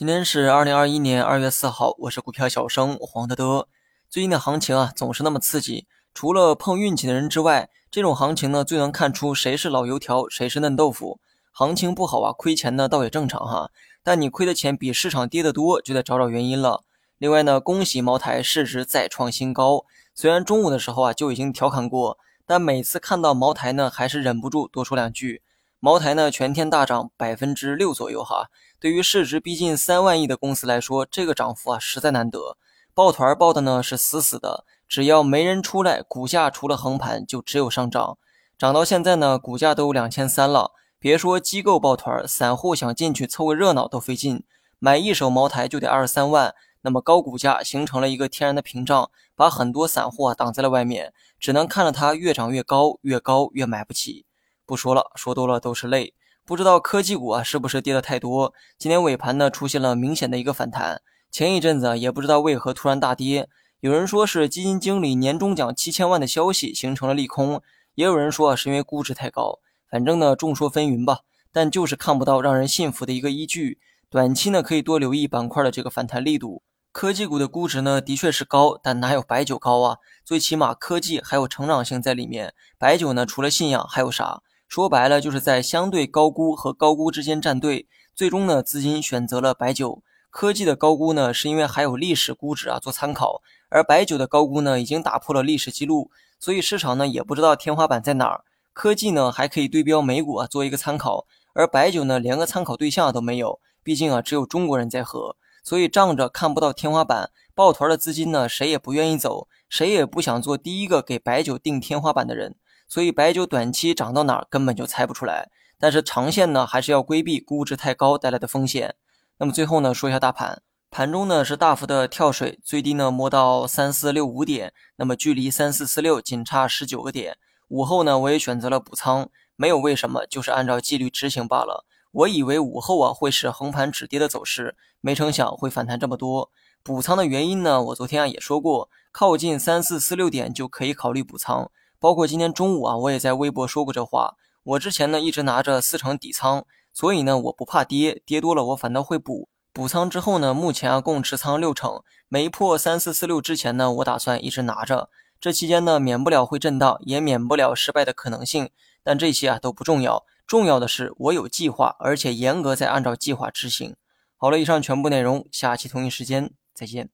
今天是二零二一年二月四号，我是股票小生黄德德。最近的行情啊，总是那么刺激。除了碰运气的人之外，这种行情呢，最能看出谁是老油条，谁是嫩豆腐。行情不好啊，亏钱呢倒也正常哈。但你亏的钱比市场跌得多，就得找找原因了。另外呢，恭喜茅台市值再创新高。虽然中午的时候啊就已经调侃过，但每次看到茅台呢，还是忍不住多说两句。茅台呢，全天大涨百分之六左右哈。对于市值逼近三万亿的公司来说，这个涨幅啊实在难得。抱团抱的呢是死死的，只要没人出来，股价除了横盘就只有上涨。涨到现在呢，股价都两千三了。别说机构抱团，散户想进去凑个热闹都费劲。买一手茅台就得二十三万，那么高股价形成了一个天然的屏障，把很多散户啊挡在了外面，只能看着它越涨越高，越高越买不起。不说了，说多了都是泪。不知道科技股啊是不是跌的太多？今天尾盘呢出现了明显的一个反弹，前一阵子啊也不知道为何突然大跌。有人说是基金经理年终奖七千万的消息形成了利空，也有人说啊是因为估值太高。反正呢众说纷纭吧，但就是看不到让人信服的一个依据。短期呢可以多留意板块的这个反弹力度。科技股的估值呢的确是高，但哪有白酒高啊？最起码科技还有成长性在里面，白酒呢除了信仰还有啥？说白了，就是在相对高估和高估之间站队，最终呢，资金选择了白酒。科技的高估呢，是因为还有历史估值啊做参考，而白酒的高估呢，已经打破了历史记录，所以市场呢也不知道天花板在哪儿。科技呢还可以对标美股啊做一个参考，而白酒呢连个参考对象都没有，毕竟啊只有中国人在喝，所以仗着看不到天花板，抱团的资金呢谁也不愿意走，谁也不想做第一个给白酒定天花板的人。所以白酒短期涨到哪儿根本就猜不出来，但是长线呢还是要规避估值太高带来的风险。那么最后呢说一下大盘，盘中呢是大幅的跳水，最低呢摸到三四六五点，那么距离三四四六仅差十九个点。午后呢我也选择了补仓，没有为什么，就是按照纪律执行罢了。我以为午后啊会是横盘止跌的走势，没成想会反弹这么多。补仓的原因呢，我昨天啊也说过，靠近三四四六点就可以考虑补仓。包括今天中午啊，我也在微博说过这话。我之前呢一直拿着四成底仓，所以呢我不怕跌，跌多了我反倒会补。补仓之后呢，目前啊共持仓六成，没破三四四六之前呢，我打算一直拿着。这期间呢，免不了会震荡，也免不了失败的可能性。但这些啊都不重要，重要的是我有计划，而且严格在按照计划执行。好了，以上全部内容，下期同一时间再见。